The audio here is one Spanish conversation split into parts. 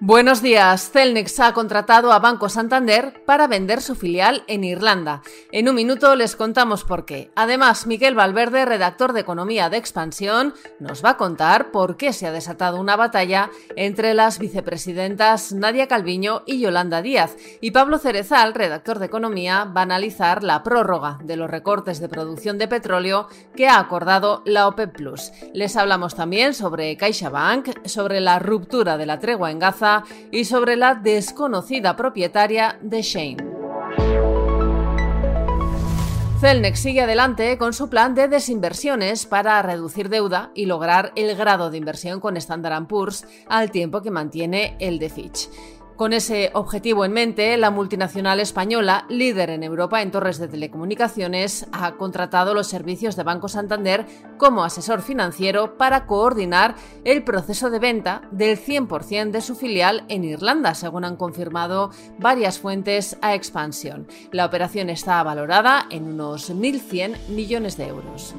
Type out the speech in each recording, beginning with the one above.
Buenos días. Celnex ha contratado a Banco Santander para vender su filial en Irlanda. En un minuto les contamos por qué. Además, Miguel Valverde, redactor de Economía de Expansión, nos va a contar por qué se ha desatado una batalla entre las vicepresidentas Nadia Calviño y Yolanda Díaz. Y Pablo Cerezal, redactor de Economía, va a analizar la prórroga de los recortes de producción de petróleo que ha acordado la OPEP Plus. Les hablamos también sobre CaixaBank, sobre la ruptura de la tregua en Gaza y sobre la desconocida propietaria de Shane. Celnex sigue adelante con su plan de desinversiones para reducir deuda y lograr el grado de inversión con Standard Poor's al tiempo que mantiene el de Fitch. Con ese objetivo en mente, la multinacional española, líder en Europa en torres de telecomunicaciones, ha contratado los servicios de Banco Santander como asesor financiero para coordinar el proceso de venta del 100% de su filial en Irlanda, según han confirmado varias fuentes a expansión. La operación está valorada en unos 1.100 millones de euros.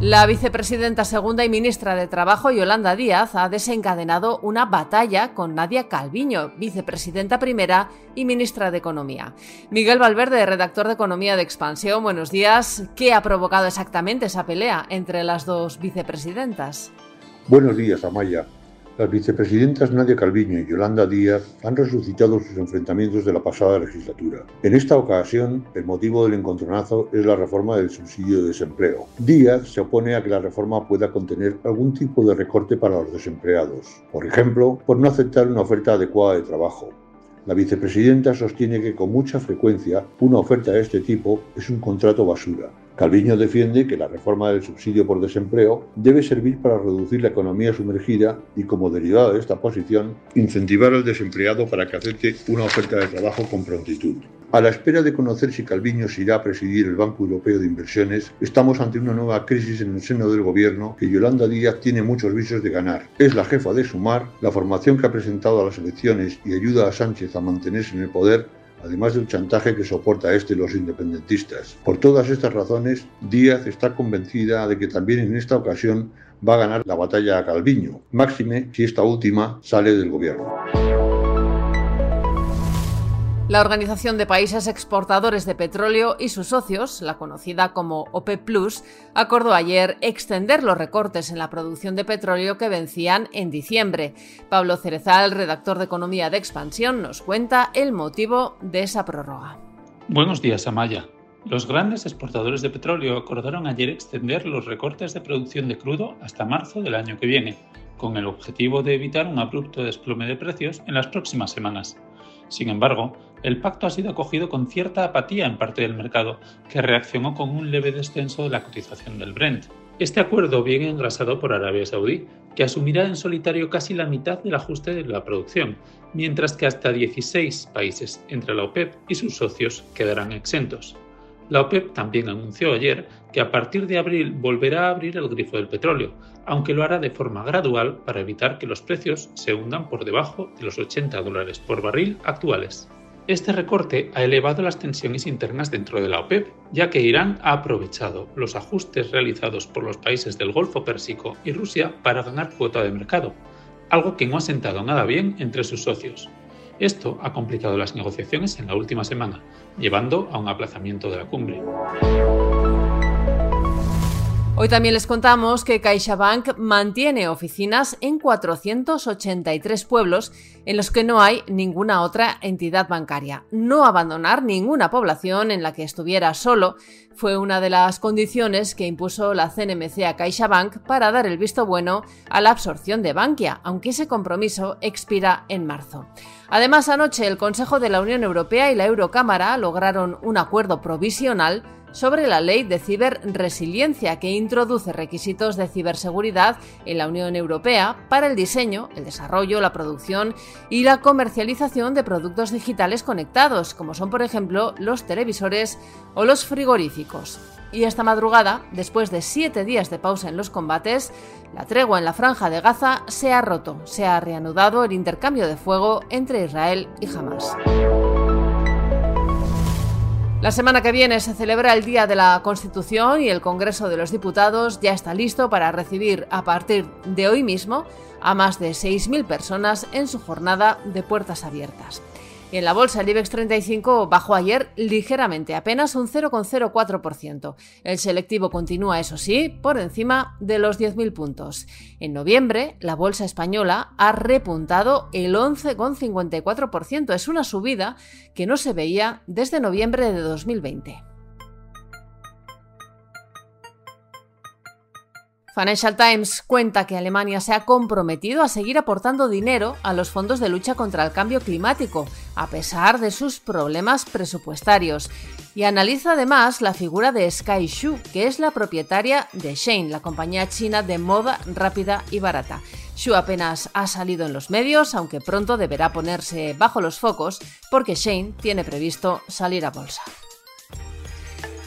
La vicepresidenta segunda y ministra de Trabajo, Yolanda Díaz, ha desencadenado una batalla con Nadia Calviño, vicepresidenta primera y ministra de Economía. Miguel Valverde, redactor de Economía de Expansión, buenos días. ¿Qué ha provocado exactamente esa pelea entre las dos vicepresidentas? Buenos días, Amaya. Las vicepresidentas Nadia Calviño y Yolanda Díaz han resucitado sus enfrentamientos de la pasada legislatura. En esta ocasión, el motivo del encontronazo es la reforma del subsidio de desempleo. Díaz se opone a que la reforma pueda contener algún tipo de recorte para los desempleados, por ejemplo, por no aceptar una oferta adecuada de trabajo. La vicepresidenta sostiene que con mucha frecuencia una oferta de este tipo es un contrato basura Calviño defiende que la reforma del subsidio por desempleo debe servir para reducir la economía sumergida y, como derivado de esta posición, incentivar al desempleado para que acepte una oferta de trabajo con prontitud. A la espera de conocer si Calviño se irá a presidir el Banco Europeo de Inversiones, estamos ante una nueva crisis en el seno del gobierno que Yolanda Díaz tiene muchos visos de ganar. Es la jefa de Sumar, la formación que ha presentado a las elecciones y ayuda a Sánchez a mantenerse en el poder además del chantaje que soporta este los independentistas. Por todas estas razones, Díaz está convencida de que también en esta ocasión va a ganar la batalla a Calviño, máxime si esta última sale del gobierno. La Organización de Países Exportadores de Petróleo y sus socios, la conocida como OPEP Plus, acordó ayer extender los recortes en la producción de petróleo que vencían en diciembre. Pablo Cerezal, redactor de Economía de Expansión, nos cuenta el motivo de esa prórroga. Buenos días, Amaya. Los grandes exportadores de petróleo acordaron ayer extender los recortes de producción de crudo hasta marzo del año que viene, con el objetivo de evitar un abrupto desplome de precios en las próximas semanas. Sin embargo, el pacto ha sido acogido con cierta apatía en parte del mercado, que reaccionó con un leve descenso de la cotización del Brent. Este acuerdo viene engrasado por Arabia Saudí, que asumirá en solitario casi la mitad del ajuste de la producción, mientras que hasta 16 países entre la OPEP y sus socios quedarán exentos. La OPEP también anunció ayer que a partir de abril volverá a abrir el grifo del petróleo, aunque lo hará de forma gradual para evitar que los precios se hundan por debajo de los 80 dólares por barril actuales. Este recorte ha elevado las tensiones internas dentro de la OPEP, ya que Irán ha aprovechado los ajustes realizados por los países del Golfo Pérsico y Rusia para ganar cuota de mercado, algo que no ha sentado nada bien entre sus socios. Esto ha complicado las negociaciones en la última semana, llevando a un aplazamiento de la cumbre. Hoy también les contamos que CaixaBank mantiene oficinas en 483 pueblos en los que no hay ninguna otra entidad bancaria. No abandonar ninguna población en la que estuviera solo fue una de las condiciones que impuso la CNMC a CaixaBank para dar el visto bueno a la absorción de Bankia, aunque ese compromiso expira en marzo. Además, anoche el Consejo de la Unión Europea y la Eurocámara lograron un acuerdo provisional sobre la ley de ciberresiliencia que introduce requisitos de ciberseguridad en la Unión Europea para el diseño, el desarrollo, la producción y la comercialización de productos digitales conectados, como son por ejemplo los televisores o los frigoríficos. y esta madrugada, después de siete días de pausa en los combates, la tregua en la franja de Gaza se ha roto, se ha reanudado el intercambio de fuego entre Israel y Hamas. La semana que viene se celebra el Día de la Constitución y el Congreso de los Diputados ya está listo para recibir a partir de hoy mismo a más de 6.000 personas en su jornada de puertas abiertas. En la bolsa, el IBEX 35 bajó ayer ligeramente, apenas un 0,04%. El selectivo continúa, eso sí, por encima de los 10.000 puntos. En noviembre, la bolsa española ha repuntado el 11,54%. Es una subida que no se veía desde noviembre de 2020. Financial Times cuenta que Alemania se ha comprometido a seguir aportando dinero a los fondos de lucha contra el cambio climático, a pesar de sus problemas presupuestarios. Y analiza además la figura de Sky Shu, que es la propietaria de Shane, la compañía china de moda rápida y barata. Shu apenas ha salido en los medios, aunque pronto deberá ponerse bajo los focos porque Shane tiene previsto salir a bolsa.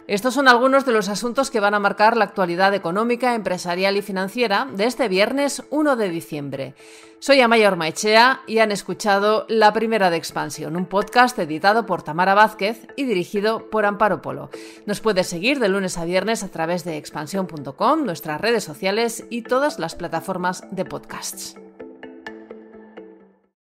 Estos son algunos de los asuntos que van a marcar la actualidad económica, empresarial y financiera de este viernes 1 de diciembre. Soy Amaya Maichea y han escuchado La Primera de Expansión, un podcast editado por Tamara Vázquez y dirigido por Amparo Polo. Nos puedes seguir de lunes a viernes a través de expansión.com, nuestras redes sociales y todas las plataformas de podcasts.